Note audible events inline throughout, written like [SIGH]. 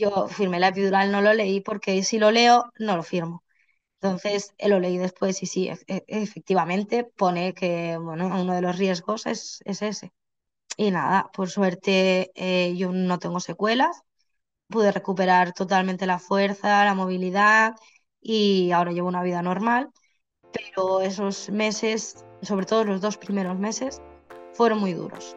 yo firmé la epidural, no lo leí porque si lo leo, no lo firmo. Entonces eh, lo leí después y sí, e- e- efectivamente pone que bueno, uno de los riesgos es, es ese. Y nada, por suerte eh, yo no tengo secuelas, pude recuperar totalmente la fuerza, la movilidad y ahora llevo una vida normal, pero esos meses, sobre todo los dos primeros meses, fueron muy duros.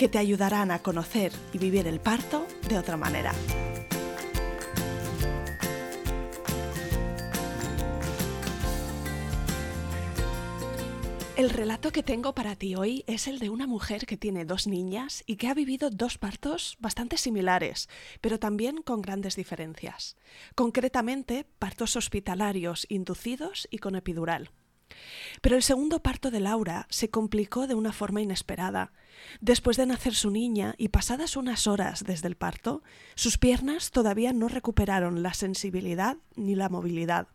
que te ayudarán a conocer y vivir el parto de otra manera. El relato que tengo para ti hoy es el de una mujer que tiene dos niñas y que ha vivido dos partos bastante similares, pero también con grandes diferencias. Concretamente, partos hospitalarios inducidos y con epidural. Pero el segundo parto de Laura se complicó de una forma inesperada. Después de nacer su niña y pasadas unas horas desde el parto, sus piernas todavía no recuperaron la sensibilidad ni la movilidad.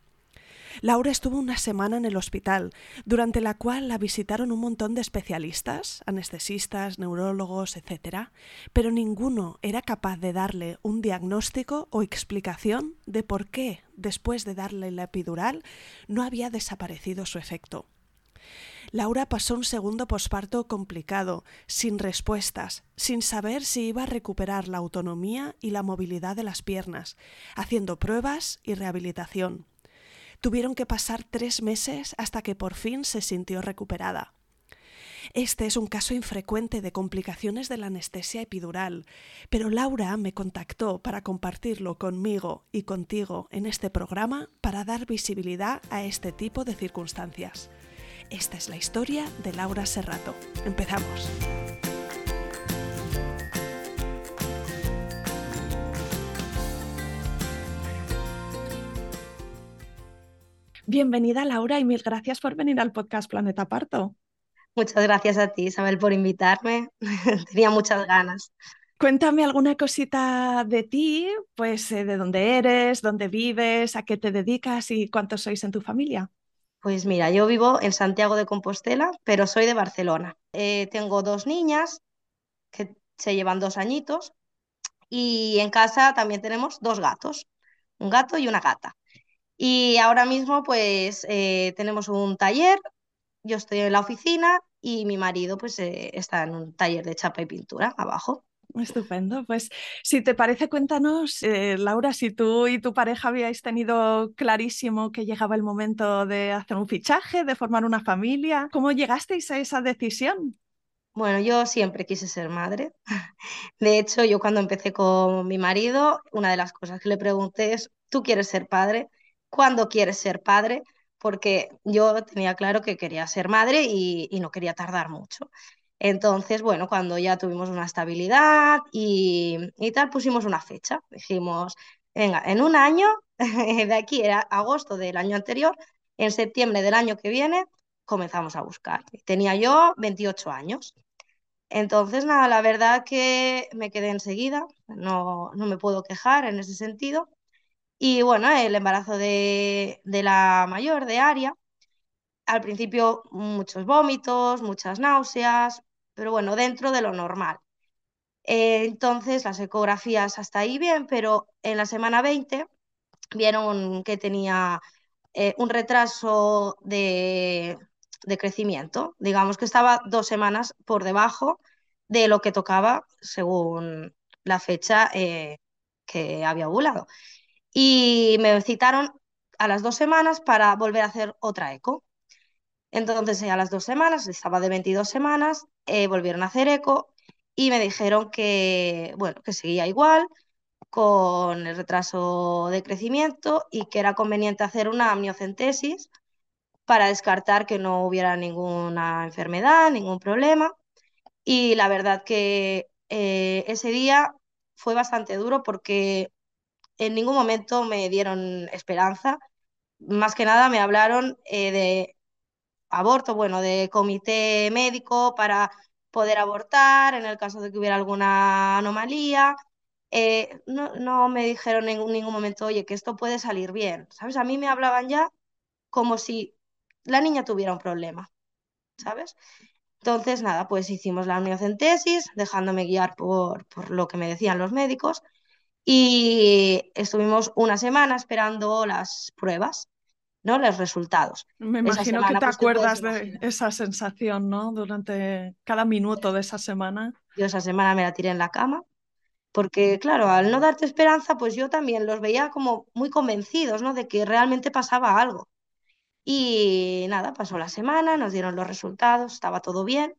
Laura estuvo una semana en el hospital, durante la cual la visitaron un montón de especialistas, anestesistas, neurólogos, etc., pero ninguno era capaz de darle un diagnóstico o explicación de por qué, después de darle la epidural, no había desaparecido su efecto. Laura pasó un segundo posparto complicado, sin respuestas, sin saber si iba a recuperar la autonomía y la movilidad de las piernas, haciendo pruebas y rehabilitación. Tuvieron que pasar tres meses hasta que por fin se sintió recuperada. Este es un caso infrecuente de complicaciones de la anestesia epidural, pero Laura me contactó para compartirlo conmigo y contigo en este programa para dar visibilidad a este tipo de circunstancias. Esta es la historia de Laura Serrato. Empezamos. Bienvenida Laura y mil gracias por venir al podcast Planeta Parto. Muchas gracias a ti, Isabel, por invitarme. [LAUGHS] Tenía muchas ganas. Cuéntame alguna cosita de ti, pues eh, de dónde eres, dónde vives, a qué te dedicas y cuántos sois en tu familia. Pues mira, yo vivo en Santiago de Compostela, pero soy de Barcelona. Eh, tengo dos niñas que se llevan dos añitos y en casa también tenemos dos gatos, un gato y una gata. Y ahora mismo pues eh, tenemos un taller, yo estoy en la oficina y mi marido pues eh, está en un taller de chapa y pintura abajo. Estupendo. Pues si te parece, cuéntanos, eh, Laura, si tú y tu pareja habíais tenido clarísimo que llegaba el momento de hacer un fichaje, de formar una familia. ¿Cómo llegasteis a esa decisión? Bueno, yo siempre quise ser madre. [LAUGHS] De hecho, yo cuando empecé con mi marido, una de las cosas que le pregunté es, ¿tú quieres ser padre? ¿Cuándo quieres ser padre? Porque yo tenía claro que quería ser madre y, y no quería tardar mucho. Entonces, bueno, cuando ya tuvimos una estabilidad y, y tal, pusimos una fecha. Dijimos, venga, en un año, [LAUGHS] de aquí era agosto del año anterior, en septiembre del año que viene, comenzamos a buscar. Tenía yo 28 años. Entonces, nada, la verdad que me quedé enseguida, no, no me puedo quejar en ese sentido. Y bueno, el embarazo de, de la mayor, de Aria, al principio muchos vómitos, muchas náuseas, pero bueno, dentro de lo normal. Eh, entonces, las ecografías hasta ahí bien, pero en la semana 20 vieron que tenía eh, un retraso de, de crecimiento. Digamos que estaba dos semanas por debajo de lo que tocaba según la fecha eh, que había ovulado. Y me citaron a las dos semanas para volver a hacer otra eco. Entonces, a las dos semanas, estaba de 22 semanas, eh, volvieron a hacer eco y me dijeron que, bueno, que seguía igual, con el retraso de crecimiento y que era conveniente hacer una amniocentesis para descartar que no hubiera ninguna enfermedad, ningún problema. Y la verdad que eh, ese día fue bastante duro porque en ningún momento me dieron esperanza. Más que nada me hablaron eh, de aborto, bueno, de comité médico para poder abortar en el caso de que hubiera alguna anomalía. Eh, no, no, me dijeron en ningún momento, oye, que esto puede salir bien, ¿sabes? A mí me hablaban ya como si la niña tuviera un problema, ¿sabes? Entonces, nada, pues hicimos la amniocentesis, dejándome guiar por, por lo que me decían los médicos, y estuvimos una semana esperando las pruebas. ¿no? Los resultados. Me imagino que te pues, acuerdas de esa sensación, ¿no? Durante cada minuto de esa semana. Yo esa semana me la tiré en la cama, porque claro, al no darte esperanza, pues yo también los veía como muy convencidos, ¿no? De que realmente pasaba algo. Y nada, pasó la semana, nos dieron los resultados, estaba todo bien.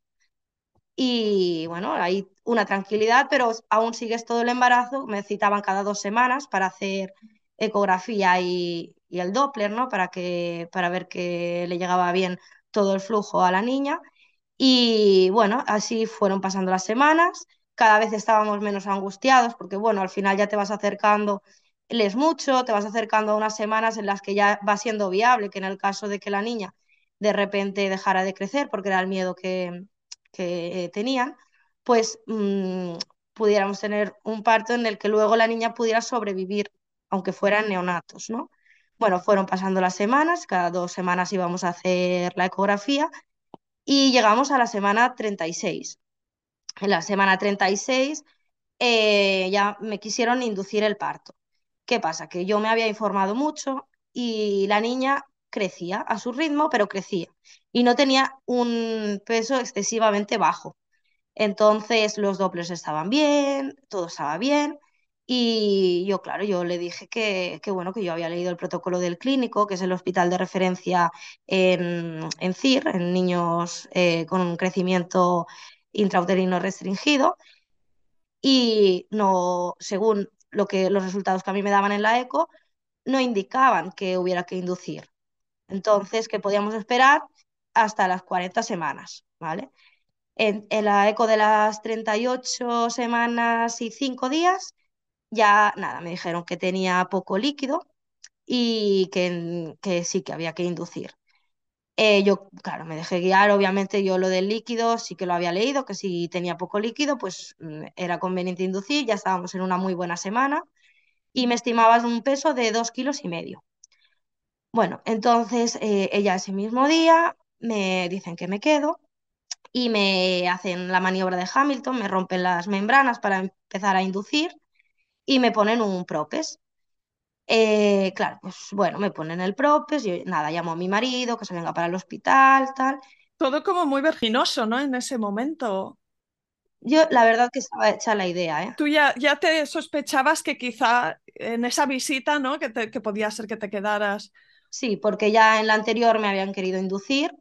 Y bueno, hay una tranquilidad, pero aún sigues todo el embarazo. Me citaban cada dos semanas para hacer ecografía y, el Doppler, ¿no? Para, que, para ver que le llegaba bien todo el flujo a la niña. Y bueno, así fueron pasando las semanas, cada vez estábamos menos angustiados porque bueno, al final ya te vas acercando, lees mucho, te vas acercando a unas semanas en las que ya va siendo viable, que en el caso de que la niña de repente dejara de crecer, porque era el miedo que, que tenían, pues mmm, pudiéramos tener un parto en el que luego la niña pudiera sobrevivir, aunque fueran neonatos, ¿no? Bueno, fueron pasando las semanas, cada dos semanas íbamos a hacer la ecografía y llegamos a la semana 36. En la semana 36 eh, ya me quisieron inducir el parto. ¿Qué pasa? Que yo me había informado mucho y la niña crecía a su ritmo, pero crecía y no tenía un peso excesivamente bajo. Entonces los dobles estaban bien, todo estaba bien y yo, claro, yo le dije que, bueno, que yo había leído el protocolo del clínico, que es el hospital de referencia en, en CIR, en niños eh, con un crecimiento intrauterino restringido. Y no, según lo que, los resultados que a mí me daban en la eco, no indicaban que hubiera que inducir. Entonces, que podíamos esperar hasta las 40 semanas, ¿vale? En, la eco de las 38 semanas y 5 días, ya nada, me dijeron que tenía poco líquido y que, que sí que había que inducir. Eh, yo, claro, me dejé guiar, obviamente yo lo del líquido sí que lo había leído, que si tenía poco líquido, pues mm, era conveniente inducir, ya estábamos en una muy buena semana y me estimabas un peso de dos kilos y medio. Bueno, entonces eh, ella ese mismo día me dicen que me quedo y me hacen la maniobra de Hamilton, me rompen las membranas para empezar a inducir y me ponen un propes. Eh, claro, pues bueno, me ponen el propes, y nada, llamo a mi marido que se venga para el hospital, tal. Todo como muy verginoso, ¿no? En ese momento. Yo, la verdad que estaba hecha la idea, ¿eh? Tú ya, ya te sospechabas que quizá en esa visita, ¿no? Que, te, que podía ser que te quedaras. Sí, porque ya en la anterior me habían querido inducir.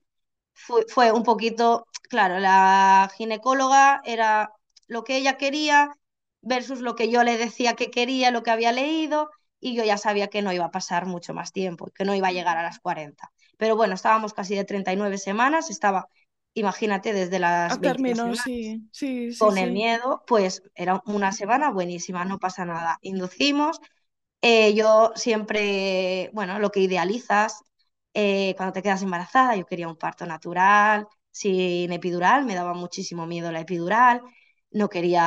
Fue, fue un poquito, claro, la ginecóloga era lo que ella quería versus lo que yo le decía que quería, lo que había leído, y yo ya sabía que no iba a pasar mucho más tiempo, que no iba a llegar a las 40. Pero bueno, estábamos casi de 39 semanas, estaba, imagínate, desde las a término, sí, sí, sí, con el miedo, pues era una semana buenísima, no pasa nada. Inducimos, eh, yo siempre, bueno, lo que idealizas eh, cuando te quedas embarazada, yo quería un parto natural, sin epidural, me daba muchísimo miedo la epidural, no quería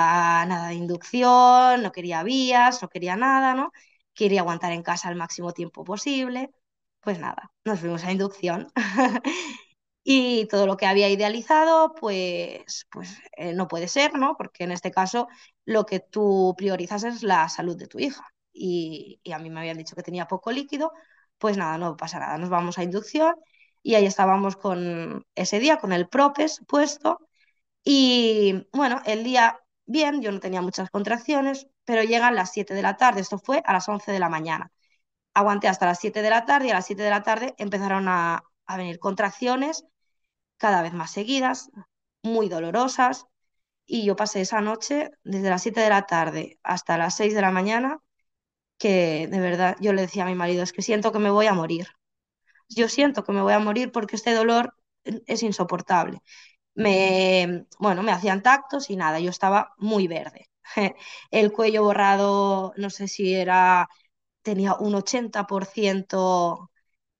nada de inducción, no quería vías, no quería nada, ¿no? Quería aguantar en casa el máximo tiempo posible. Pues nada, nos fuimos a inducción. [LAUGHS] y todo lo que había idealizado, pues, pues eh, no puede ser, ¿no? Porque en este caso lo que tú priorizas es la salud de tu hija. Y, y a mí me habían dicho que tenía poco líquido, pues nada, no pasa nada, nos vamos a inducción y ahí estábamos con ese día, con el propes puesto y bueno, el día bien, yo no tenía muchas contracciones, pero llegan las 7 de la tarde, esto fue a las 11 de la mañana. Aguanté hasta las 7 de la tarde y a las 7 de la tarde empezaron a, venir contracciones cada vez más seguidas, muy dolorosas, y yo pasé esa noche desde las 7 de la tarde hasta las 6 de la mañana que de verdad yo le decía a mi marido, es que siento que me voy a morir. Yo siento que me voy a morir porque este dolor es insoportable. Me, bueno, me hacían tactos y nada, yo estaba muy verde. [LAUGHS] El cuello borrado, no sé si era, tenía un 80%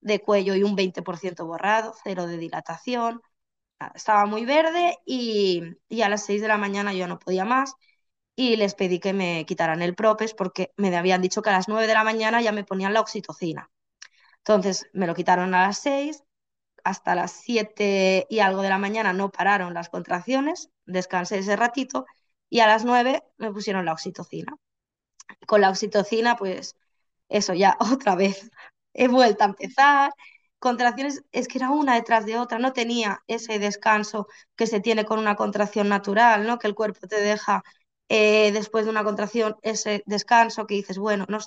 de cuello y un 20% borrado, cero de dilatación. Estaba muy verde y, y a las 6 de la mañana yo no podía más y les pedí que me quitaran el propes porque me habían dicho que a las 9 de la mañana ya me ponían la oxitocina. Entonces me lo quitaron a las 6, hasta las 7 y algo de la mañana no pararon las contracciones, descansé ese ratito y a las 9 me pusieron la oxitocina. Con la oxitocina, pues eso ya [LAUGHS] otra vez he vuelto a empezar. Contracciones es que era una detrás de otra, no tenía ese descanso que se tiene con una contracción natural, ¿no? Que el cuerpo te deja eh, después de una contracción ese descanso que dices, bueno, no,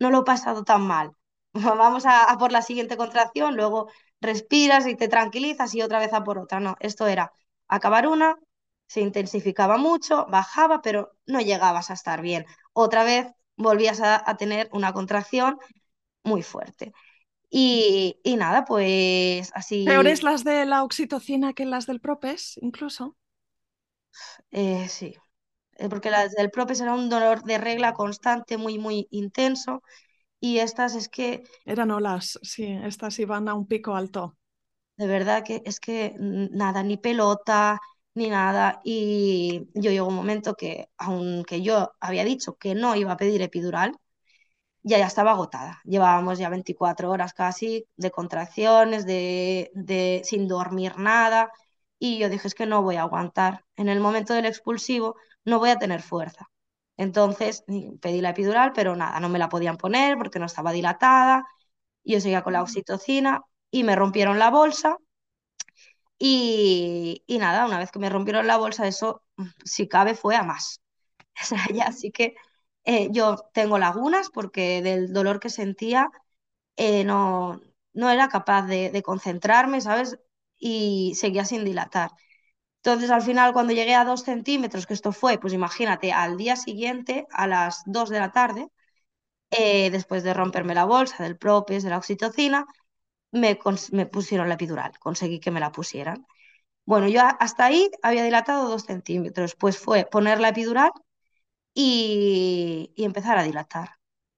no lo he pasado tan mal. [LAUGHS] Vamos a, a por la siguiente contracción, luego respiras y te tranquilizas y otra vez a por otra. No, esto era acabar una, se intensificaba mucho, bajaba, pero no llegabas a estar bien. Otra vez volvías a, a tener una contracción muy fuerte. Y, y, nada, pues así. ¿Peores las de la oxitocina que las del propes, incluso? Eh, sí, eh, porque las del propes era un dolor de regla constante, muy, muy intenso. Y estas es que... Eran olas, sí, estas iban a un pico alto. De verdad que es que nada, ni pelota, ni nada. Y yo llegó un momento que, aunque yo había dicho que no iba a pedir epidural, ya ya estaba agotada. Llevábamos ya 24 horas casi de contracciones, de, de sin dormir nada. Y yo dije, es que no voy a aguantar. En el momento del expulsivo no voy a tener fuerza. Entonces pedí la epidural, pero nada, no me la podían poner porque no estaba dilatada. Yo seguía con la oxitocina y me rompieron la bolsa. Y, y nada, una vez que me rompieron la bolsa, eso, si cabe, fue a más. [LAUGHS] O sea, ya sí que eh, yo tengo lagunas porque del dolor que sentía eh, no, no era capaz de, de concentrarme, ¿sabes? Y seguía sin dilatar. Entonces, al final, cuando llegué a dos centímetros, que esto fue, pues imagínate, al día siguiente, a las dos de la tarde, eh, después de romperme la bolsa del propes, de la oxitocina, me, me, pusieron la epidural, conseguí que me la pusieran. Bueno, yo hasta ahí había dilatado dos centímetros, pues fue poner la epidural y, y empezar a dilatar,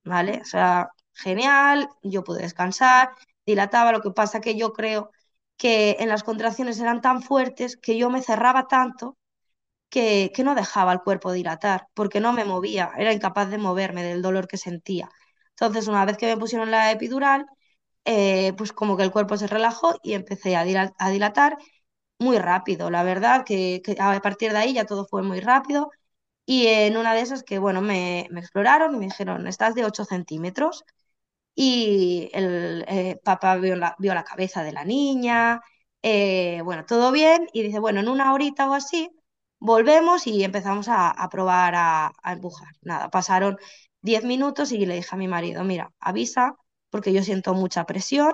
¿vale? O sea, genial, yo pude descansar, dilataba, lo que pasa que yo creo que en las contracciones eran tan fuertes que yo me cerraba tanto que, que, no dejaba el cuerpo dilatar, porque no me movía, era incapaz de moverme del dolor que sentía. Entonces, una vez que me pusieron la epidural, eh, pues como que el cuerpo se relajó y empecé a, dilatar, a dilatar muy rápido, la verdad, que, que, a partir de ahí ya todo fue muy rápido. Y en una de esas que, bueno, me, me exploraron y me dijeron, estás de 8 centímetros y el eh, papá vio la, vio la, cabeza de la niña, eh, bueno, todo bien, y dice, bueno, en una horita o así, volvemos y empezamos a, a probar a, a, empujar. Nada, pasaron 10 minutos y le dije a mi marido, mira, avisa, porque yo siento mucha presión,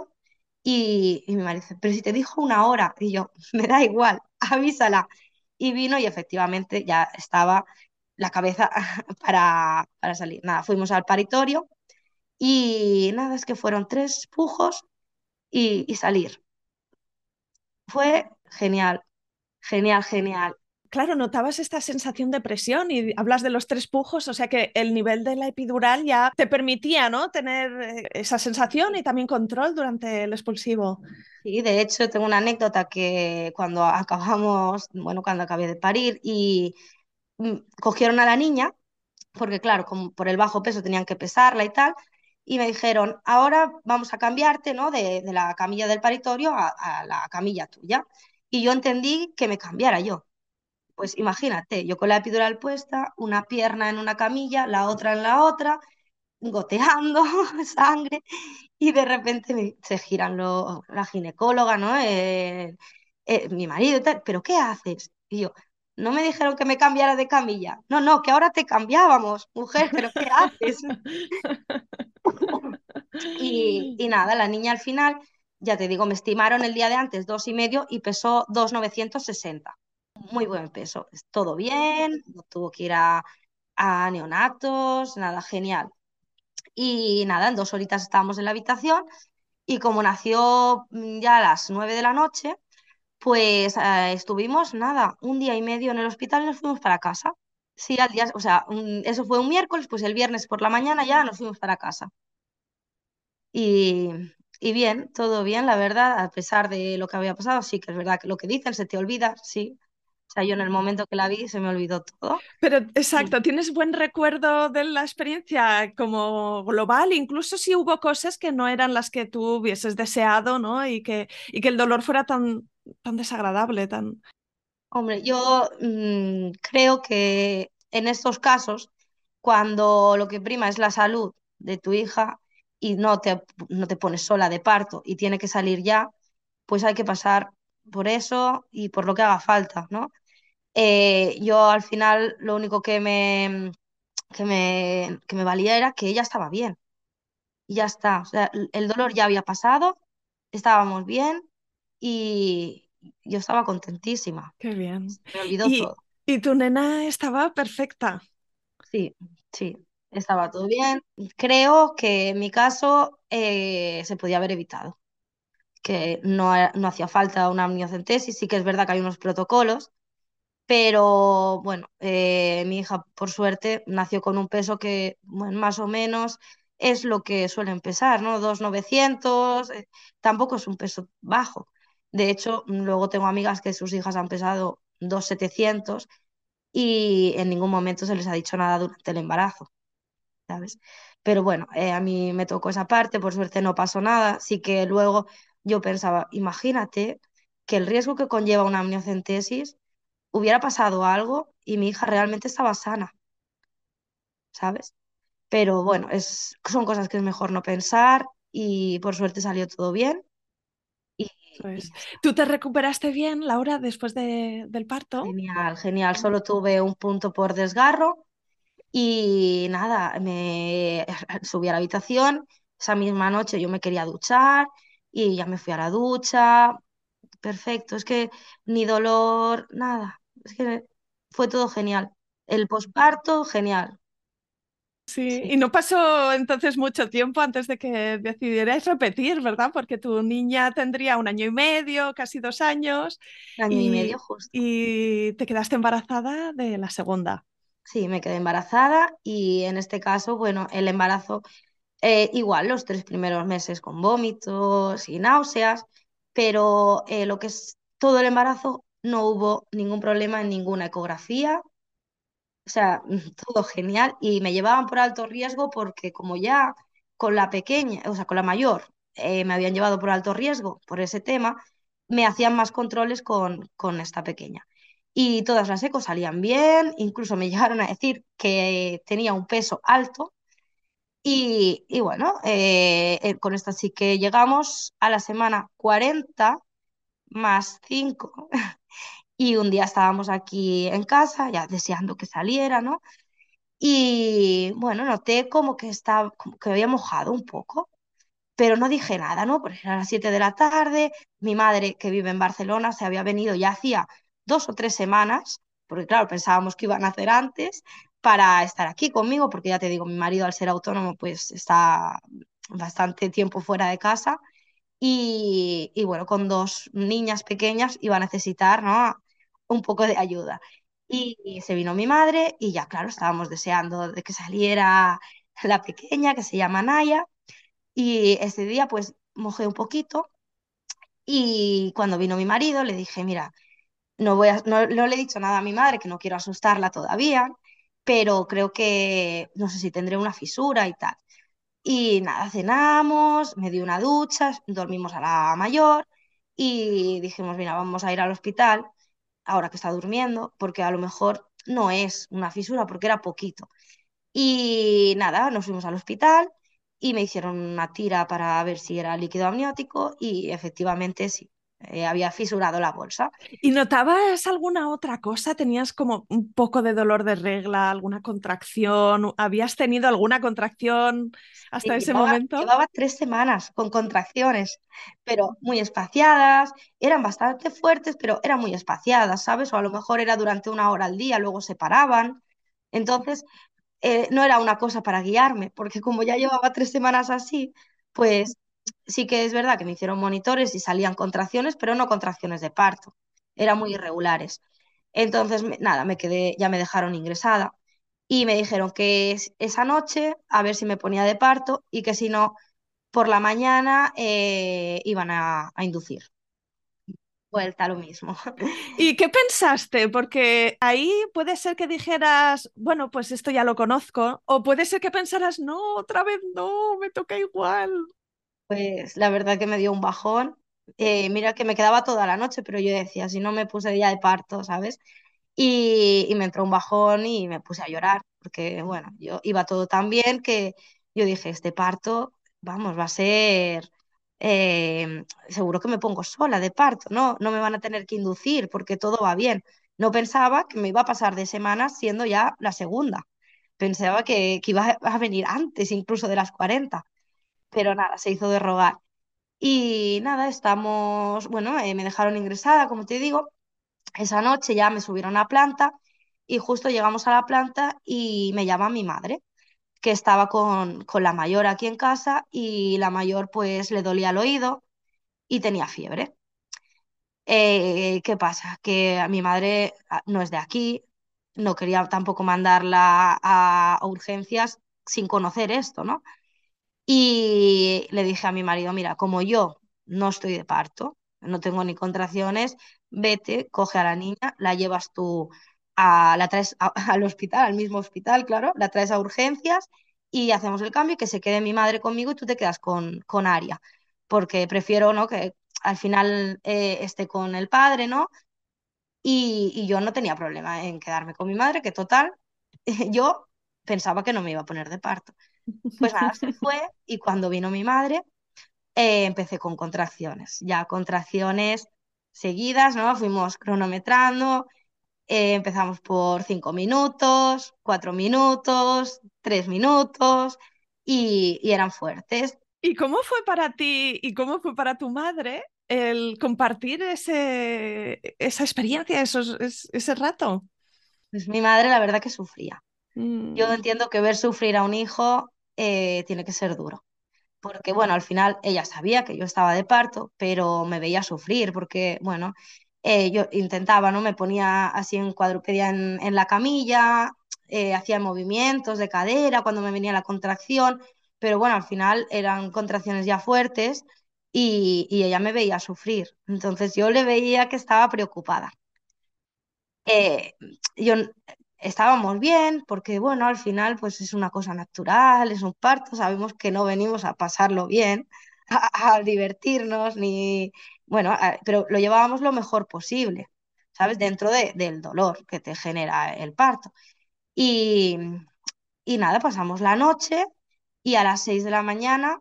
y, y mi marido dice, pero si te dijo una hora, y yo, [LAUGHS] me da igual, avísala. Y vino y efectivamente ya estaba la cabeza [LAUGHS] para, para salir. Nada, fuimos al paritorio y nada, es que fueron tres pujos y, y salir. Fue genial, genial, genial. Claro, notabas esta sensación de presión y hablas de los tres pujos, o sea que el nivel de la epidural ya te permitía, ¿no? Tener eh, esa sensación y también control durante el expulsivo. Sí, de hecho tengo una anécdota que cuando acabamos, bueno, cuando acabé de parir y mm, cogieron a la niña, porque claro, como por el bajo peso tenían que pesarla y tal, y me dijeron, ahora vamos a cambiarte ¿no? de, de la camilla del paritorio a, la camilla tuya. Y yo entendí que me cambiara yo. Pues imagínate, yo con la epidural puesta, una pierna en una camilla, la otra en la otra, goteando [LAUGHS] sangre, y de repente se giran la ginecóloga, ¿no? Eh, eh, mi marido y tal, ¿pero qué haces? Y yo, no me dijeron que me cambiara de camilla. No, no, que ahora te cambiábamos, mujer, pero ¿qué haces? y, y, nada, la niña al final, ya te digo, me estimaron el día de antes dos y medio y pesó 2,960. muy buen peso. Todo bien, no tuvo que ir a, a neonatos, nada, genial. Y nada, en dos horitas estábamos en la habitación y como nació ya a las nueve de la noche, pues eh, estuvimos, nada, un día y medio en el hospital y nos fuimos para casa. Sí, al día, o sea, un- eso fue un miércoles, pues el viernes por la mañana ya nos fuimos para casa. Y, y bien, todo bien, la verdad, a pesar de lo que había pasado, sí que es verdad que lo que dicen se te olvida, sí. O sea, yo en el momento que la vi se me olvidó todo. Pero Y, exacto, ¿tienes buen recuerdo de la experiencia como global? Incluso si hubo cosas que no eran las que tú hubieses deseado, ¿no? Y que, y que el dolor fuera tan, tan desagradable, tan... hombre, yo mm, creo que en estos casos, cuando lo que prima es la salud de tu hija y no te, no te pones sola de parto y tiene que salir ya, pues hay que pasar por eso y por lo que haga falta, ¿no? Eh, yo al final lo único que me, que me, que me valía era que ella estaba bien ya está. O sea, el dolor ya había pasado, estábamos bien y yo estaba contentísima. Qué bien. Se me olvidó Y, todo. y tu nena estaba perfecta. Sí, sí, estaba todo bien. Creo que en mi caso eh, se podía haber evitado, que no, no hacía falta una amniocentesis. Sí que es verdad que hay unos protocolos Pero bueno, eh, mi hija, por suerte, nació con un peso que, bueno, más o menos es lo que suelen pesar, ¿no? 2.900, eh, tampoco es un peso bajo. De hecho, luego tengo amigas que sus hijas han pesado 2.700 y en ningún momento se les ha dicho nada durante el embarazo, ¿sabes? Pero bueno, eh, a mí me tocó esa parte, por suerte no pasó nada, sí que luego yo pensaba, imagínate que el riesgo que conlleva una amniocentesis hubiera pasado algo y mi hija realmente estaba sana, ¿sabes? Pero bueno, es, son cosas que es mejor no pensar y por suerte salió todo bien y, Pues. ¿tú te recuperaste bien, Laura, después de- del parto? Genial, genial. Solo tuve un punto por desgarro y nada, me [LAUGHS] subí a la habitación. Esa misma noche yo me quería duchar y ya me fui a la ducha. Perfecto, es que ni dolor, nada. Es que fue todo genial. El posparto, genial. Sí, Sí. y no pasó entonces mucho tiempo antes de que decidierais repetir, ¿verdad? Porque tu niña tendría un año y medio, casi dos años, Año y medio justo. y te quedaste embarazada de la segunda. Sí, me quedé embarazada y en este caso, bueno, el embarazo, eh, igual los tres primeros meses con vómitos y náuseas, pero eh, lo que es todo el embarazo no hubo ningún problema en ninguna ecografía, o sea, [LAUGHS] todo genial y me llevaban por alto riesgo porque como ya con la pequeña, o sea, con la mayor, eh, me habían llevado por alto riesgo por ese tema, me hacían más controles con, con esta pequeña. Y todas las ecos salían bien, incluso me [LAUGHS] llegaron a decir que tenía un peso alto. Y, y bueno, eh, eh, con esta sí que llegamos a la semana 40 más 5 [LAUGHS] y un día estábamos aquí en casa ya deseando que saliera, ¿no? Y bueno, noté como que estaba, como que había mojado un poco, pero no dije nada, ¿no? Porque eran las 7 de la tarde, mi madre, que vive en Barcelona, se había venido ya hacía dos o tres semanas, porque claro, pensábamos que iban a hacer antes, para estar aquí conmigo, porque ya te digo, mi marido al ser autónomo, pues está bastante tiempo fuera de casa. Y, y bueno, con dos niñas pequeñas iba a necesitar, ¿no? Un poco de ayuda. Y, se vino mi madre y ya, claro, estábamos deseando de que saliera la pequeña, que se llama Naya. Y ese día pues mojé un poquito y cuando vino mi marido le dije, mira, no voy a, no, no le he dicho nada a mi madre, que no quiero asustarla todavía, pero creo que no sé si tendré una fisura y tal. Y nada, cenamos, me di una ducha, dormimos a la mayor y dijimos, mira, vamos a ir al hospital ahora que está durmiendo, porque a lo mejor no es una fisura, porque era poquito. Y nada, nos fuimos al hospital y me hicieron una tira para ver si era líquido amniótico y efectivamente sí. Eh, había fisurado la bolsa. ¿Y notabas alguna otra cosa? ¿Tenías como un poco de dolor de regla, alguna contracción? ¿Habías tenido alguna contracción hasta ese llevaba, momento? llevaba tres semanas con contracciones, pero muy espaciadas, eran bastante fuertes, pero eran muy espaciadas, ¿sabes? O a lo mejor era durante una hora al día, luego se paraban. Entonces, eh, no era una cosa para guiarme, porque como ya llevaba tres semanas así, pues sí que es verdad que me hicieron monitores y salían contracciones, pero no contracciones de parto, eran muy irregulares. Entonces, nada, me quedé, ya me dejaron ingresada y me dijeron que es- esa noche a ver si me ponía de parto y que si no, por la mañana eh, iban a, a inducir. Vuelta lo mismo. ¿Y qué pensaste? Porque ahí puede ser que dijeras, bueno, pues esto ya lo conozco, o puede ser que pensaras, no, otra vez no, me toca igual. Pues la verdad que me dio un bajón. Eh, mira que me quedaba toda la noche, pero yo decía, si no me puse ya de parto, ¿sabes? Y, y me entró un bajón y me puse a llorar, porque bueno, yo iba todo tan bien que yo dije, este parto, vamos, va a ser, eh, seguro que me pongo sola de parto, ¿no? No me van a tener que inducir porque todo va bien. No pensaba que me iba a pasar de semanas siendo ya la segunda. Pensaba que, que iba a venir antes incluso de las 40 pero nada, se hizo de rogar. Y nada, estamos, bueno, eh, me dejaron ingresada, como te digo, esa noche ya me subieron a planta y justo llegamos a la planta y me llama mi madre, que estaba con, con la mayor aquí en casa y la mayor pues le dolía el oído y tenía fiebre. Eh, ¿qué pasa? Que mi madre ah, no es de aquí, no quería tampoco mandarla a urgencias sin conocer esto, ¿no? Y le dije a mi marido, mira, como yo no estoy de parto, no tengo ni contracciones, vete, coge a la niña, la llevas tú, a, la traes [LAUGHS] al hospital, al mismo hospital, claro, la traes a urgencias y hacemos el cambio y que se quede mi madre conmigo y tú te quedas con, con Aria, porque prefiero, ¿no? que al final eh, esté con el padre, ¿no? Y, y yo no tenía problema en quedarme con mi madre, que total, [LAUGHS] yo pensaba que no me iba a poner de parto. Pues nada, se fue y cuando vino mi madre, eh, empecé con contracciones, ya contracciones seguidas, ¿no? Fuimos cronometrando, eh, empezamos por cinco minutos, cuatro minutos, tres minutos y, y eran fuertes. ¿Y cómo fue para ti y cómo fue para tu madre el compartir ese, esa experiencia, esos, es- ese rato? Pues mi madre la verdad que sufría. Yo Mm, entiendo que ver sufrir a un hijo eh, tiene que ser duro. porque bueno, al final ella sabía que yo estaba de parto, pero me veía sufrir porque, bueno, eh, yo intentaba, ¿no? Me ponía así en cuadrupedia en, la camilla, eh, hacía movimientos de cadera cuando me venía la contracción, pero bueno, al final eran contracciones ya fuertes y, y ella me veía sufrir. Entonces yo le veía que estaba preocupada yo, estábamos bien, porque bueno, al final pues es una cosa natural, es un parto, sabemos que no venimos a pasarlo bien, [LAUGHS] a, divertirnos, ni, bueno, pero lo llevábamos lo mejor posible, ¿sabes? Dentro de- del dolor que te genera el parto. Y, y nada, pasamos la noche y a las seis de la mañana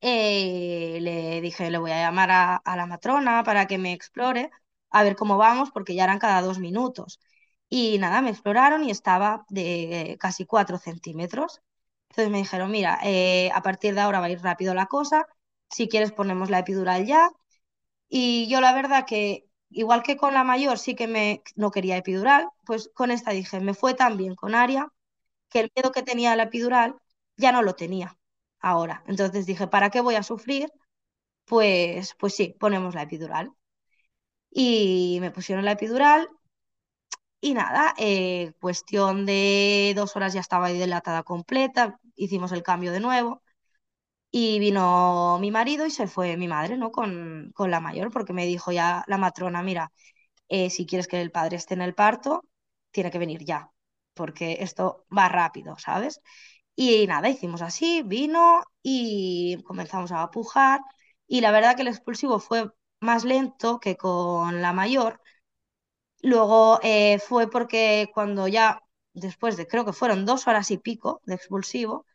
eh, le dije, le voy a llamar a, a la matrona para que me explore, a ver cómo vamos, porque ya eran cada dos minutos. Y nada, me exploraron y estaba de casi cuatro centímetros. Entonces me dijeron, mira, eh, a partir de ahora va a ir rápido la cosa, si quieres ponemos la epidural ya. Y yo la verdad que, igual que con la mayor sí que me, no quería epidural, pues con esta dije, me fue tan bien con Aria que el miedo que tenía a la epidural ya no lo tenía ahora. Entonces dije, ¿para qué voy a sufrir? Pues, pues sí, ponemos la epidural. Y me pusieron la epidural y nada, eh, cuestión de dos horas ya estaba dilatada completa, hicimos el cambio de nuevo y vino mi marido y se fue mi madre, ¿no? Con, con la mayor, porque me dijo ya la matrona, mira, eh, si quieres que el padre esté en el parto, tiene que venir ya, porque esto va rápido, ¿sabes? Y nada, hicimos así, vino y comenzamos a pujar y la verdad que el expulsivo fue más lento que con la mayor. Luego eh, fue porque cuando ya, después de creo que fueron dos horas y pico de expulsivo,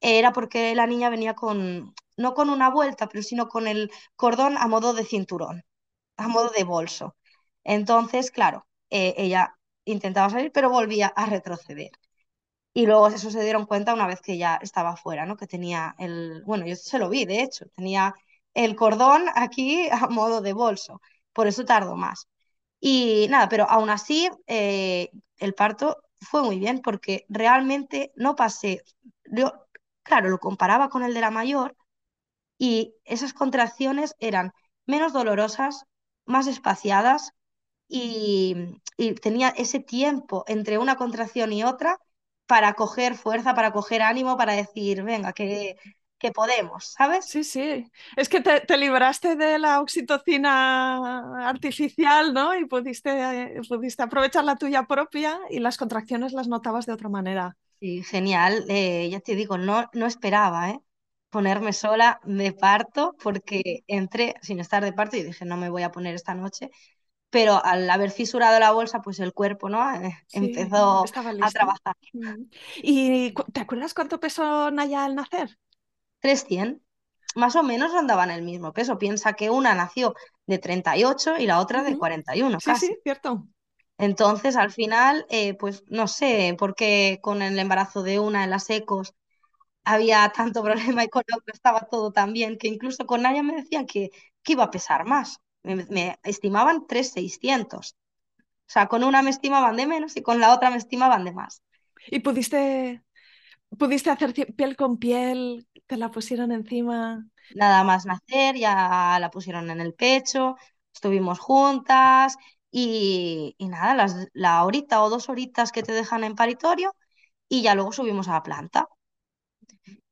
era porque la niña venía con, no con una vuelta, pero sino con el cordón a modo de cinturón. a modo de bolso. Entonces, claro, eh, ella intentaba salir, pero volvía a retroceder. Y luego eso se dieron cuenta una vez que ya estaba fuera, ¿no? Que tenía el, bueno, yo se lo vi, de hecho, tenía el cordón aquí a modo de bolso. Por eso tardó más. Y nada, pero aún así eh, el parto fue muy bien porque realmente no pasé, yo, claro, lo comparaba con el de la mayor y esas contracciones eran menos dolorosas, más espaciadas y, y tenía ese tiempo entre una contracción y otra para coger fuerza, para coger ánimo, para decir, venga, que, que podemos, ¿sabes? Sí, sí. Es que te, te libraste de la oxitocina artificial, ¿no? Y pudiste, eh, pudiste aprovechar la tuya propia y las contracciones las notabas de otra manera. Sí, genial. Eh, ya te digo, no, no esperaba, ¿eh? ponerme sola de parto porque entré sin estar de parto y dije, no me voy a poner esta noche. Pero al haber fisurado la bolsa, pues el cuerpo, ¿no? Eh, Sí, empezó a trabajar. Mm. ¿Y te acuerdas cuánto pesó Naya al nacer? 300, más o menos andaban el mismo peso. Piensa que una nació de 38 y ocho y la otra de Ujú. 41 Sí, sí, casi. cierto. Entonces, al final, eh, pues no sé por qué con el embarazo de una en las ecos había tanto problema [LAUGHS] y con la otra estaba todo tan bien, que incluso con Naya me decían que, que iba a pesar más. Me, me estimaban 3.600. O sea, con una me estimaban de menos y con la otra me estimaban de más. ¿Y pudiste, pudiste hacer piel con piel? ¿Te la pusieron encima? Nada más nacer, ya la pusieron en el pecho, estuvimos juntas y, y nada, las, la horita o dos horitas que te dejan en paritorio y ya luego subimos a la planta.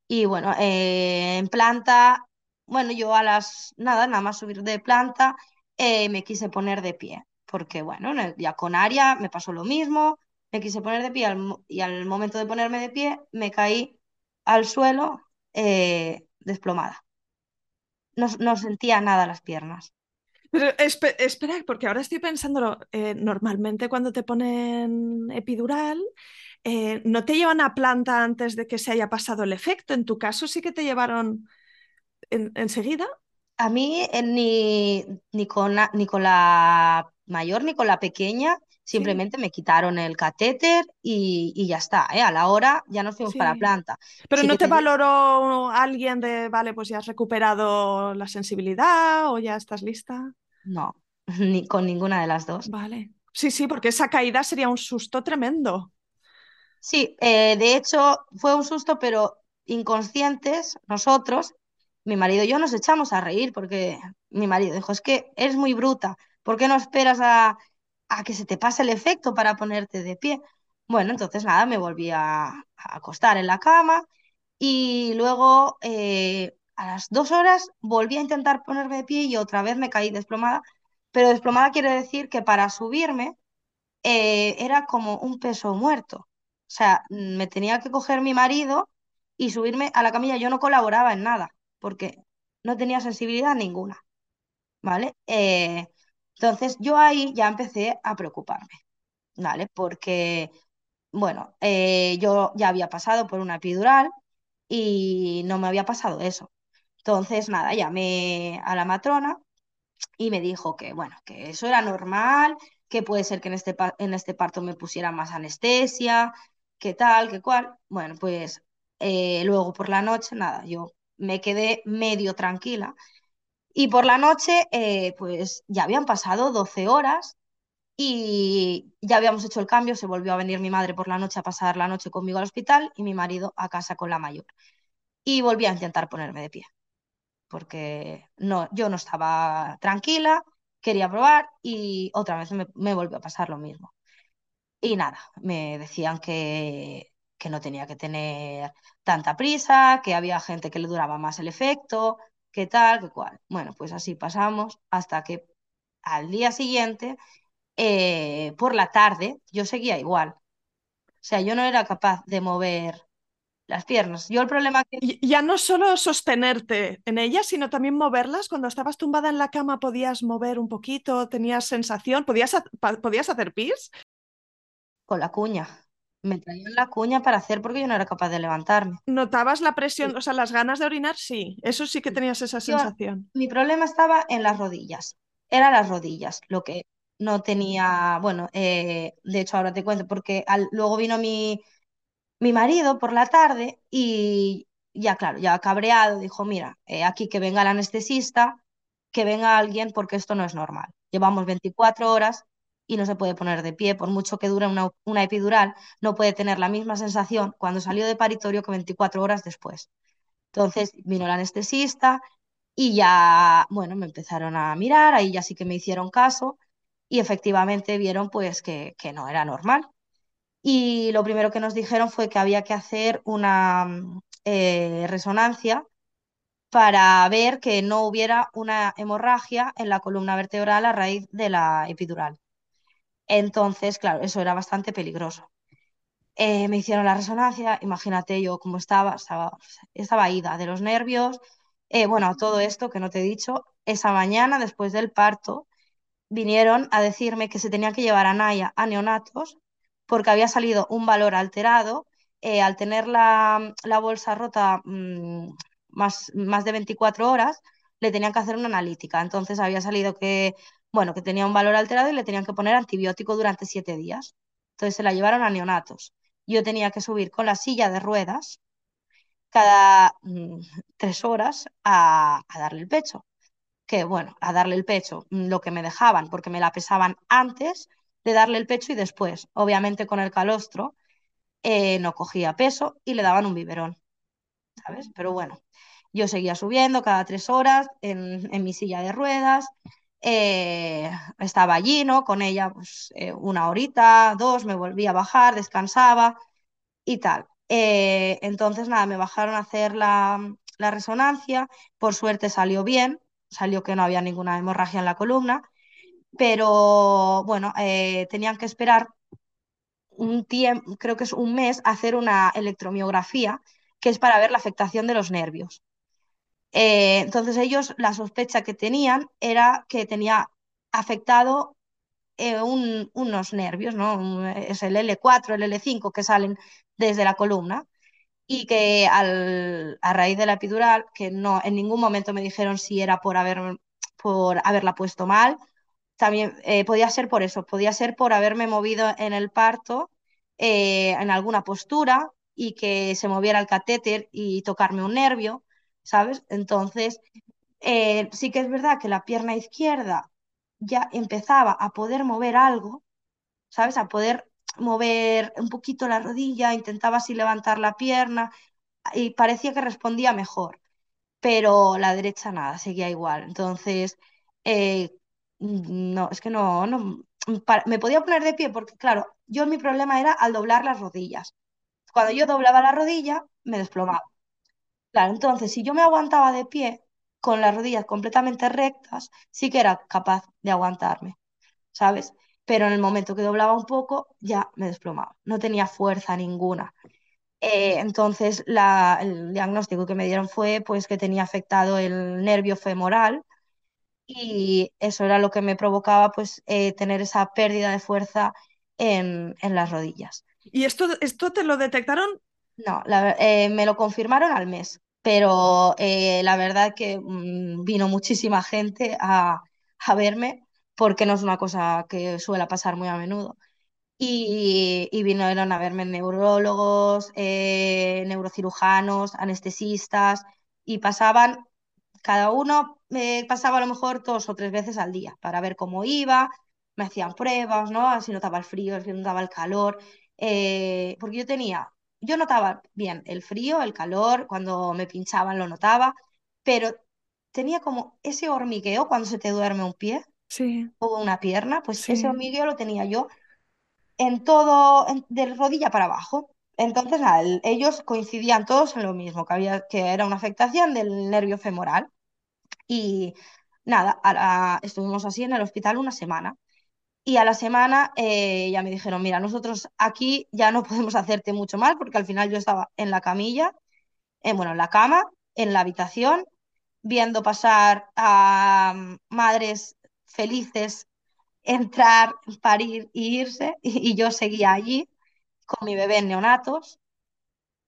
Y bueno, eh, en planta, bueno, yo a las, nada, nada más subir de planta, eh, me quise poner de pie, porque bueno, ya con Aria me pasó lo mismo, me quise poner de pie y al momento de ponerme de pie me caí al suelo eh, desplomada. No, no sentía nada las piernas. Pero espe- espera, porque ahora estoy pensándolo. eh, normalmente cuando te ponen epidural, eh, no te llevan a planta antes de que se haya pasado el efecto. En tu caso sí que te llevaron en- enseguida. A mí eh, ni, ni con, la- ni con la mayor ni con la pequeña, Sí, simplemente me quitaron el catéter y, y ya está, ¿eh? A la hora ya nos fuimos para sí. planta. Pero Sí no te valoró alguien de, vale, pues ya has recuperado la sensibilidad o ya estás lista. No, [LAUGHS] ni con ninguna de las dos. Vale. Sí, sí, porque esa caída sería un susto tremendo. Sí, eh, de hecho fue un susto, pero inconscientes, nosotros, mi marido y yo nos echamos a reír porque mi marido dijo, es que eres muy bruta, ¿por qué no esperas a, a que se te pase el efecto para ponerte de pie? Bueno, entonces nada, me volví a, acostar en la cama y luego eh, a las dos horas volví a intentar ponerme de pie y otra vez me caí desplomada, pero desplomada quiere decir que para subirme eh, era como un peso muerto. O sea, me tenía que coger mi marido y subirme a la camilla. Yo no colaboraba en nada porque no tenía sensibilidad ninguna, ¿vale? Eh, entonces yo ahí ya empecé a preocuparme, ¿vale? Porque, bueno, eh, yo ya había pasado por una epidural y no me había pasado eso. Entonces, nada, llamé a la matrona y me dijo que, bueno, que eso era normal, que puede ser que en este, en este parto me pusiera más anestesia, que tal, que cual. Bueno, pues eh, luego por la noche, nada, yo me quedé medio tranquila. Y por la noche, eh, pues ya habían pasado 12 horas y ya habíamos hecho el cambio, se volvió a venir mi madre por la noche a pasar la noche conmigo al hospital y mi marido a casa con la mayor. Y volví a intentar ponerme de pie porque no, yo no estaba tranquila, quería probar y otra vez me, me volvió a pasar lo mismo. Y nada, me decían que, que no tenía que tener tanta prisa, que había gente que le duraba más el efecto, que tal, que cual. Bueno, pues así pasamos hasta que al día siguiente, eh, por la tarde, yo seguía igual. O sea, yo no era capaz de mover las piernas. Yo el problema que Y ya no solo sostenerte en ellas, sino también moverlas. Cuando estabas tumbada en la cama podías mover un poquito, tenías sensación, podías, podías hacer pis. con la cuña. Me traían la cuña para hacer porque yo no era capaz de levantarme. ¿Notabas la Sí, presión, o sea, las ganas de orinar? Sí, eso sí que tenías esa Yo, sensación. mi problema estaba en las rodillas. era las rodillas, lo que no tenía, bueno, eh, de hecho ahora te cuento, porque al- luego vino mi, mi marido por la tarde y ya, claro, ya cabreado, dijo, mira, eh, aquí que venga el anestesista, que venga alguien porque esto no es normal. Llevamos 24 horas y no se puede poner de pie, por mucho que dure una, una epidural, no puede tener la misma sensación cuando salió de paritorio que 24 horas después. Entonces vino el anestesista y ya, bueno, me empezaron a mirar, ahí ya sí que me hicieron caso y efectivamente vieron pues que, que no era normal. Y lo primero que nos dijeron fue que había que hacer una eh, resonancia para ver que no hubiera una hemorragia en la columna vertebral a raíz de la epidural. Entonces, claro, eso era bastante peligroso. Eh, me hicieron la resonancia, imagínate yo cómo estaba, estaba, estaba ida de los nervios. Eh, bueno, todo esto que no te he dicho, esa mañana después del parto vinieron a decirme que se tenía que llevar a Naya a neonatos porque había salido un valor alterado. eh, al tener la, la bolsa rota mmm, más, más de 24 horas, le tenían que hacer una analítica. Entonces había salido que, bueno, que tenía un valor alterado y le tenían que poner antibiótico durante siete días. Entonces se la llevaron a neonatos. Yo tenía que subir con la silla de ruedas cada mmm, tres horas a, darle el pecho que, bueno, a darle el pecho, mm, lo que me dejaban, porque me la pesaban antes de darle el pecho y después. Obviamente con el calostro eh, no cogía peso y le daban un biberón, ¿sabes? Pero bueno, yo seguía subiendo cada tres horas en mi silla de ruedas. Eh, estaba allí, ¿no? Con ella pues, eh, una horita, dos, me volvía a bajar, descansaba y tal. Eh, entonces, nada, me bajaron a hacer la, la resonancia, por suerte salió bien, salió que no había ninguna hemorragia en la columna, pero bueno, tenían que esperar un tiempo, creo que es un mes, a hacer una electromiografía, que es para ver la afectación de los nervios. Eh, entonces ellos, la sospecha que tenían era que tenía afectado eh, un, unos nervios, ¿no? Es el L4, el L5 que salen desde la columna y que al, a raíz de la epidural, que no en ningún momento me dijeron si era por, haber, por haberla puesto mal, también eh, podía ser por eso, podía ser por haberme movido en el parto en alguna postura y que se moviera el catéter y tocarme un nervio, ¿sabes? Entonces, eh, sí que es verdad que la pierna izquierda ya empezaba a poder mover algo, ¿sabes? A poder mover un poquito la rodilla, intentaba así levantar la pierna y parecía que respondía mejor, pero la derecha nada, seguía igual. Entonces, eh, no, es que no, no, pa- me podía poner de pie porque, claro, yo mi problema era al doblar las rodillas. Cuando yo doblaba la rodilla, me desplomaba. Claro, entonces, si yo me aguantaba de pie con las rodillas completamente rectas, sí que era capaz de aguantarme. ¿sabes? Pero en el momento que doblaba un poco, ya me desplomaba, no tenía fuerza ninguna. Eh, entonces, la- el diagnóstico que me dieron fue pues, que tenía afectado el nervio femoral y eso era lo que me provocaba pues, eh, tener esa pérdida de fuerza en, en las rodillas. ¿Y esto, esto te lo detectaron? No, eh, me lo confirmaron al mes, pero eh, la verdad que mm, vino muchísima gente a, a verme porque no es una cosa que suele pasar muy a menudo. Y, y vinieron a verme neurólogos, eh, neurocirujanos, anestesistas, y pasaban, cada uno eh, pasaba a lo mejor dos o tres veces al día para ver cómo iba, me hacían pruebas, ¿no? Si notaba el frío, si notaba el calor, porque yo tenía, yo notaba bien el frío, el calor, cuando me pinchaban lo notaba, pero tenía como ese hormigueo cuando se te duerme un pie Sí, o una pierna, pues ese hormigueo lo tenía yo en todo, en- de rodilla para abajo. Entonces, nada, el- ellos coincidían todos en lo mismo, que había, que era una afectación del nervio femoral. Y nada, a estuvimos así en el hospital una semana. Y a la semana eh, ya me dijeron, mira, nosotros aquí ya no podemos hacerte mucho más, porque al final yo estaba en la camilla, eh, bueno, en la cama, en la habitación, viendo pasar a mm, madres felices entrar, parir y irse, y, [LAUGHS] y yo seguía allí con mi bebé en neonatos.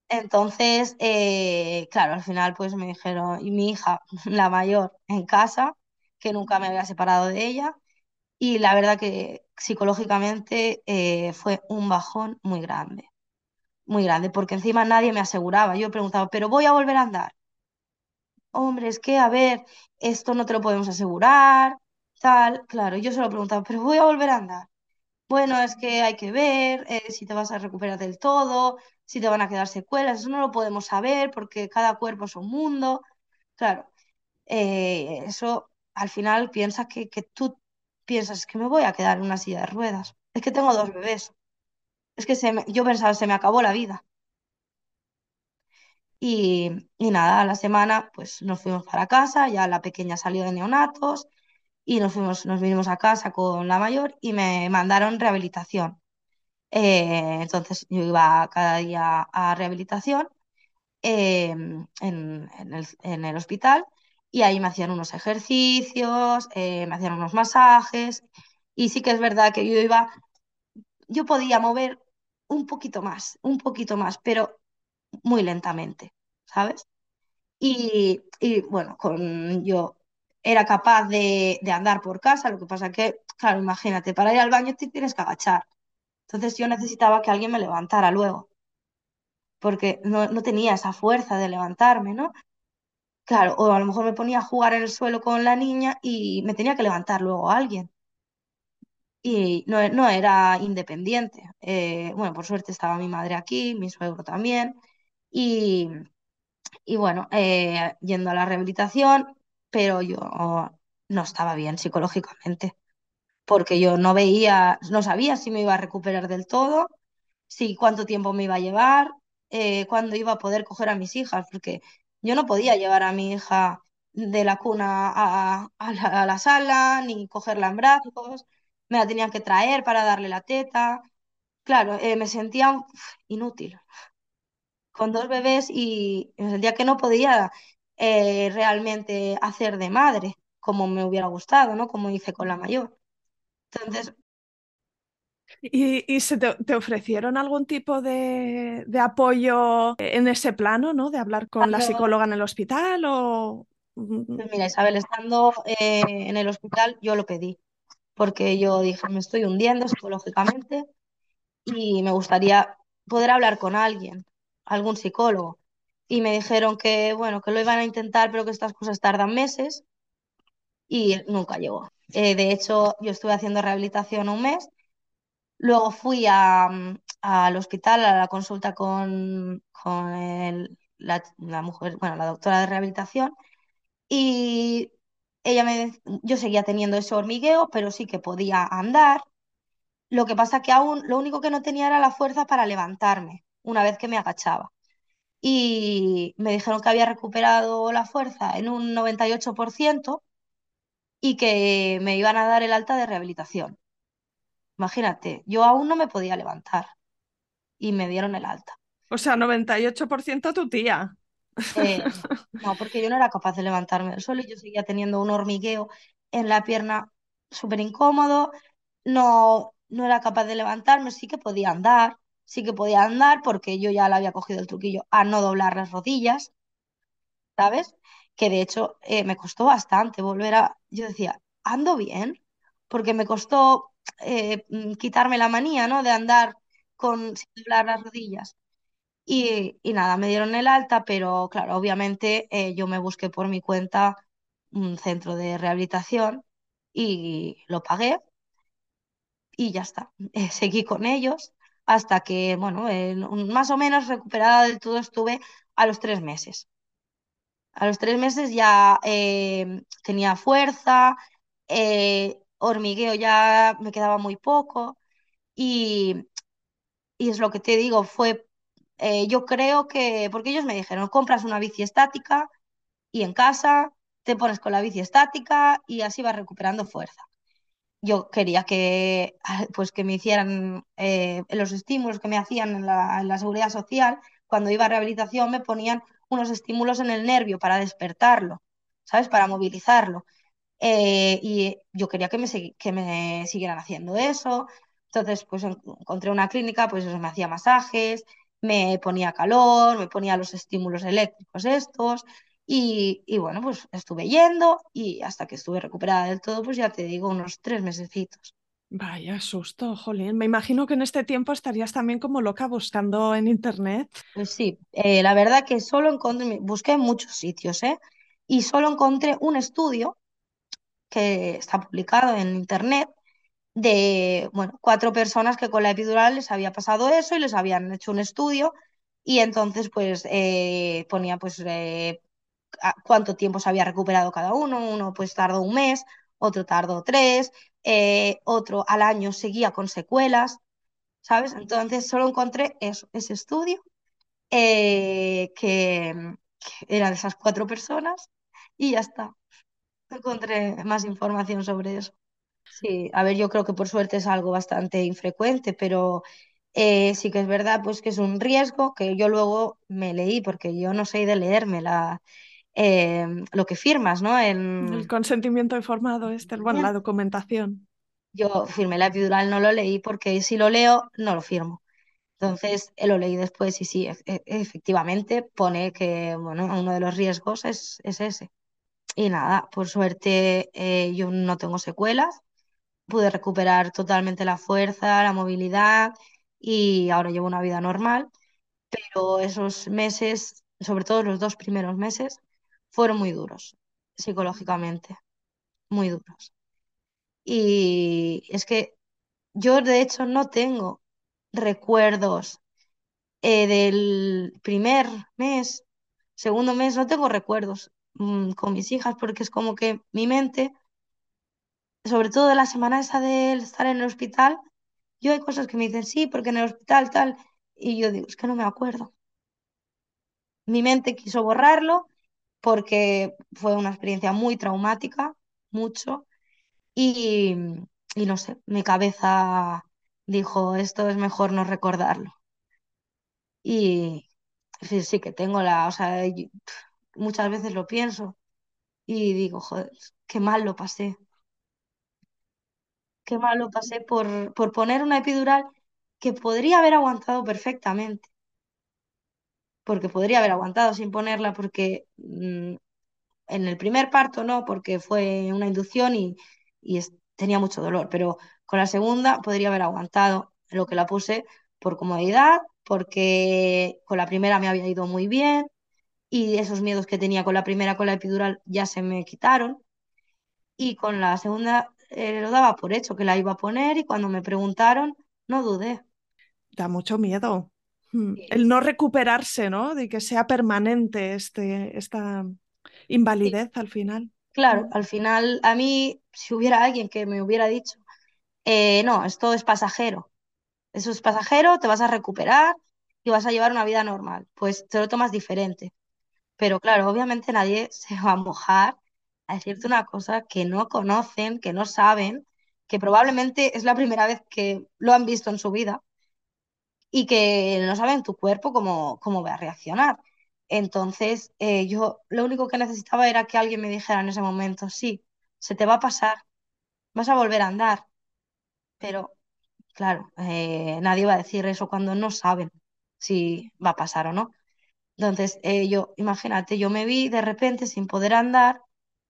Entonces, eh, claro, al final pues me dijeron, y mi hija, [LAUGHS] la mayor, en casa, que nunca me había separado de ella. Y la verdad que psicológicamente eh, fue un bajón muy grande, muy grande, porque encima nadie me aseguraba. Yo preguntaba, ¿pero voy a volver a andar? Hombre, es que, a ver, esto no te lo podemos asegurar, tal. Claro, yo se lo preguntaba, ¿pero voy a volver a andar? Bueno, es que hay que ver eh, si te vas a recuperar del todo, si te van a quedar secuelas, eso no lo podemos saber porque cada cuerpo es un mundo. Claro, eh, eso al final piensas que, que tú piensas que me voy a quedar en una silla de ruedas. Es que tengo dos bebés. Es que se yo pensaba, se me acabó la vida. Y, y nada, a la semana pues nos fuimos para casa, ya la pequeña salió de neonatos y nos fuimos, nos vinimos a casa con la mayor y me mandaron rehabilitación. Eh, entonces yo iba cada día a rehabilitación eh, en, en el, en el hospital y ahí me hacían unos ejercicios, eh, me hacían unos masajes y sí que es verdad que yo iba, yo podía mover un poquito más, un poquito más, pero muy lentamente, ¿sabes? Y, y, bueno, con, yo era capaz de, de andar por casa, lo que pasa que, claro, imagínate, para ir al baño te tienes que agachar. Entonces yo necesitaba que alguien me levantara luego, porque no, no tenía esa fuerza de levantarme, ¿no? Claro, o a lo mejor me ponía a jugar en el suelo con la niña y me tenía que levantar luego alguien. Y no, no era independiente. Eh, bueno, por suerte estaba mi madre aquí, mi suegro también. Y, y bueno, eh, yendo a la rehabilitación, pero yo no estaba bien psicológicamente, porque yo no veía, no sabía si me iba a recuperar del todo sí, cuánto tiempo me iba a llevar, eh, cuándo iba a poder coger a mis hijas, porque yo no podía llevar a mi hija de la cuna a, a la, sala, ni cogerla en brazos, me la tenían que traer para darle la teta. Claro, eh, me sentía inútil con dos bebés y me sentía que no podía eh, realmente hacer de madre como me hubiera gustado, ¿no? Como hice con la mayor. Entonces, ¿Y, y se te, te ofrecieron algún tipo de, de apoyo en ese plano, ¿no? De hablar con la psicóloga en el hospital o... mm, Pues mira, Isabel, estando eh, en el hospital, yo lo pedí, porque yo dije, me estoy hundiendo psicológicamente y me gustaría poder hablar con alguien, algún psicólogo. Y me dijeron que, bueno, que lo iban a intentar, pero que estas cosas tardan meses y nunca llegó. Eh, de hecho, yo estuve haciendo rehabilitación un mes, luego fui mm, al hospital a la consulta con, la, mujer, la doctora de rehabilitación y ella me, yo seguía teniendo ese hormigueo, pero sí que podía andar. Lo que pasa que aún lo único que no tenía era la fuerza para levantarme una vez que me agachaba. Y me dijeron que había recuperado la fuerza en un 98% y que me iban a dar el alta de rehabilitación. Imagínate, yo aún no me podía levantar y me dieron el alta. O sea, 98% tu tía. Eh, [LAUGHS] no, porque yo no era capaz de levantarme del suelo y yo seguía teniendo un hormigueo en la pierna súper incómodo. No, no era capaz de levantarme, sí que podía andar, sí que podía andar porque yo ya le había cogido el truquillo a no doblar las rodillas, ¿sabes? Que de hecho eh, me costó bastante volver a... Yo decía, ando bien, porque me costó eh, mm, quitarme la manía, ¿no? De andar con, sin doblar las rodillas. Y, nada, me dieron el alta, pero claro, obviamente eh, yo me busqué por mi cuenta un centro de rehabilitación y lo pagué y ya está. [LAUGHS] Eh, seguí con ellos hasta que, bueno, más o menos recuperada del todo estuve a los tres meses. A los tres meses ya eh, tenía fuerza, eh, hormigueo ya me quedaba muy poco y, y es lo que te digo, fue eh, yo creo que, porque ellos me dijeron, compras una bici estática y en casa te pones con la bici estática y así vas recuperando fuerza. Yo quería que, [LAUGHS] pues, que me hicieran eh, los estímulos que me hacían en la, en la seguridad social. Cuando iba a rehabilitación me ponían unos estímulos en el nervio para despertarlo, ¿sabes? Para movilizarlo. Eh, y yo quería que me, que me siguieran haciendo eso. Entonces, pues en- encontré una clínica, pues eso, me hacía masajes, me ponía calor, me ponía los estímulos eléctricos estos Y, y bueno, pues estuve yendo y hasta que estuve recuperada del todo, pues ya te digo, unos tres mesecitos. Vaya susto, Jolín. Me imagino que en este tiempo estarías también como loca buscando en internet. Pues sí, eh, la verdad que solo encontré, busqué en muchos sitios, ¿eh? Y solo encontré un estudio que está publicado en internet de, bueno, cuatro personas que con la epidural les había pasado eso y les habían hecho un estudio y entonces pues eh, ponía pues eh, cuánto tiempo se había recuperado cada uno, uno pues tardó un mes, otro tardó tres, eh, otro al año seguía con secuelas, ¿sabes? Entonces solo encontré eso, ese estudio eh, que, que era de esas cuatro personas y ya está. Encontré más información sobre eso. Sí, a ver, yo creo que por suerte es algo bastante infrecuente, pero eh, sí que es verdad pues que es un riesgo que yo luego me leí, porque yo no soy de leerme la, eh, lo que firmas, ¿no? El En- consentimiento informado, este, bueno, la documentación. yo firmé la epidural, no lo leí porque si lo leo, no lo firmo. Entonces, eh, lo leí después y sí, e- e- efectivamente pone que, bueno, uno de los riesgos es, es ese. Y nada, por suerte eh, yo no tengo secuelas, pude recuperar totalmente la fuerza, la movilidad y ahora llevo una vida normal, pero esos meses, sobre todo los dos primeros meses, fueron muy duros psicológicamente, muy duros. Y es que yo de hecho no tengo recuerdos eh, del primer mes, segundo mes, no tengo recuerdos mm, con mis hijas porque es como que mi mente, sobre todo de la semana esa de estar en el hospital, yo hay cosas que me dicen sí, porque en el hospital tal, y yo digo, es que no me acuerdo. Mi mente quiso borrarlo porque fue una experiencia muy traumática, mucho, y, y no sé, mi cabeza dijo, esto es mejor no recordarlo. Y sí, sí que tengo la, o sea, muchas veces lo pienso y digo, joder, qué mal lo pasé, qué mal lo pasé por, por poner una epidural que podría haber aguantado perfectamente, porque podría haber aguantado sin ponerla, porque mm, en el primer parto no, porque fue una inducción y, y tenía mucho dolor, pero con la segunda podría haber aguantado lo que la puse por comodidad, porque con la primera me había ido muy bien y esos miedos que tenía con la primera, con la epidural, ya se me quitaron. Y con la segunda eh, lo daba por hecho que la iba a poner y cuando me preguntaron, no dudé. Da mucho miedo. Mm, Sí, El no recuperarse, ¿no? De que sea permanente este, esta sí, invalidez al final. claro, Mm. al final a mí, si hubiera alguien que me hubiera dicho, eh, no, esto es pasajero, eso es pasajero, te vas a recuperar y vas a llevar una vida normal, pues te lo tomas diferente. Pero claro, obviamente nadie se va a mojar a decirte una cosa que no conocen, que no saben, que probablemente es la primera vez que lo han visto en su vida y que no saben tu cuerpo cómo, cómo va a reaccionar. Entonces, eh, yo lo único que necesitaba era que alguien me dijera en ese momento, sí, se te va a pasar, vas a volver a andar, pero claro, eh, nadie va a decir eso cuando no saben si va a pasar o no. Entonces, eh, yo, imagínate, yo me vi de repente sin poder andar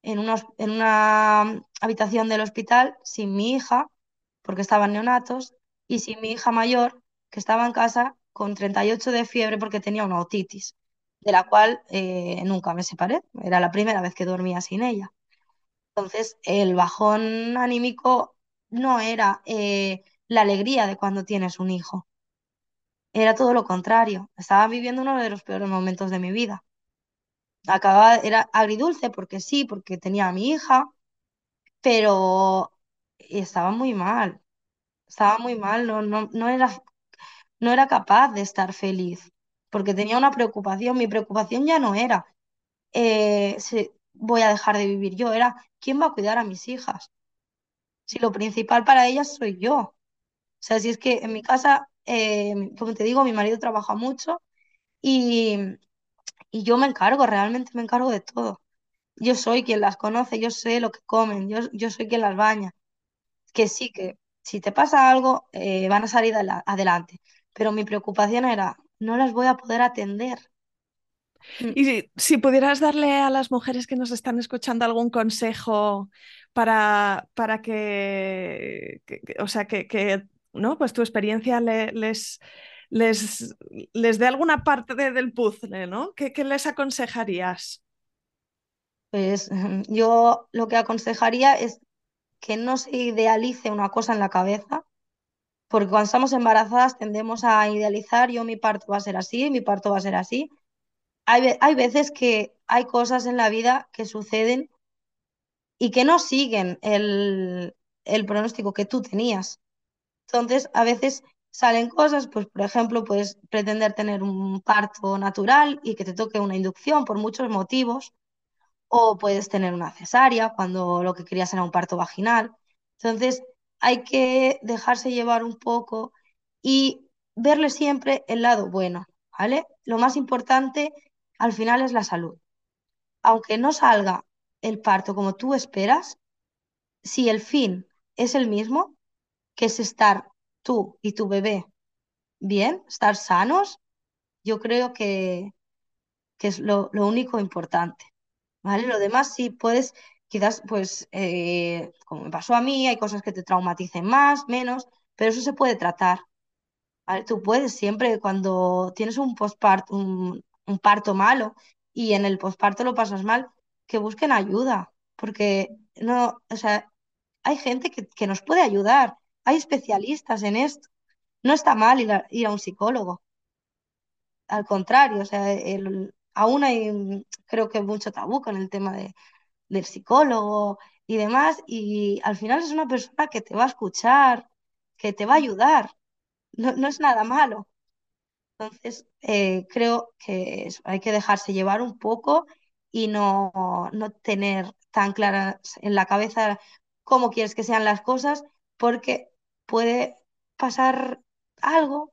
en en una habitación del hospital sin mi hija, porque estaban neonatos, y sin mi hija mayor, que estaba en casa con 38 de fiebre porque tenía una otitis, de la cual eh, nunca me separé. Era la primera vez que dormía sin ella. Entonces, el bajón anímico no era eh, la alegría de cuando tienes un hijo, era todo lo contrario. Estaba viviendo uno de los peores momentos de mi vida. Acababa, era agridulce porque sí, porque tenía a mi hija, pero estaba muy mal, estaba muy mal, no, no, no era, no era capaz de estar feliz, porque tenía una preocupación. Mi preocupación ya no era eh, si voy a dejar de vivir yo, era quién va a cuidar a mis hijas, si lo principal para ellas soy yo. O sea, si es que en mi casa, eh, como te digo, mi marido trabaja mucho y, y yo me encargo, realmente me encargo de todo. Yo soy quien las conoce, yo sé lo que comen, yo, yo soy quien las baña. Que sí, que si te pasa algo, eh, van a salir adela- adelante. Pero mi preocupación era, no las voy a poder atender. Mm. Y si, pudieras darle a las mujeres que nos están escuchando algún consejo para, para que, o sea, que, ¿no? Pues tu experiencia les, les, les dé alguna parte del puzzle, ¿no? ¿Qué, ¿Qué, les aconsejarías? Pues [LAUGHS] yo lo que aconsejaría es que no se idealice una cosa en la cabeza, porque cuando estamos embarazadas tendemos a idealizar, yo mi parto va a ser así, mi parto va a ser así. Hay, hay veces que hay cosas en la vida que suceden y que no siguen el, el pronóstico que tú tenías. Entonces, a veces salen cosas, pues por ejemplo, puedes pretender tener un parto natural y que te toque una inducción por muchos motivos, o puedes tener una cesárea cuando lo que querías era un parto vaginal. Entonces, hay que dejarse llevar un poco y verle siempre el lado bueno, ¿vale? Lo más importante al final es la salud. Aunque no salga el parto como tú esperas, si el fin es el mismo, que es estar tú y tu bebé bien, estar sanos, yo creo que, que es lo, lo único importante, ¿vale? Lo demás sí puedes Quizás, pues, eh, como me pasó a mí, hay cosas que te traumaticen más, menos, pero eso se puede tratar. Tú puedes siempre, cuando tienes un postparto, un, parto malo y en el posparto lo pasas mal, que busquen ayuda, porque no, o sea, hay gente que, nos puede ayudar, hay especialistas en esto. No está mal ir a, un psicólogo. Al contrario, o sea, aún hay, creo que mucho tabú con el tema de, del psicólogo y demás, y al final es una persona que te va a escuchar, que te va a ayudar, no, es nada malo. Entonces, eh, creo que hay que dejarse llevar un poco y no, no tener tan claras en la cabeza cómo quieres que sean las cosas, porque puede pasar algo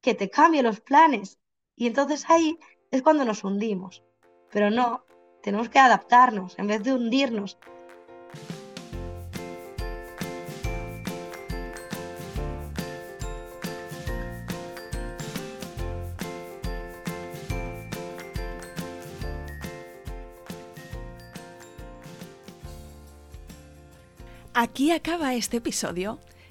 que te cambie los planes. Y entonces ahí es cuando nos hundimos. Pero no, tenemos que adaptarnos en vez de hundirnos. Aquí acaba este episodio.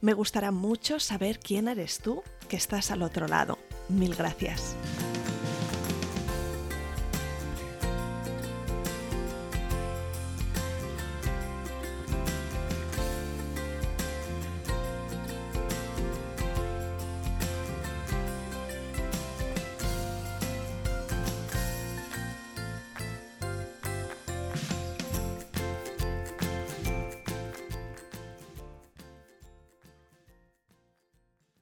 Me gustará mucho saber quién eres tú que estás al otro lado. Mil gracias.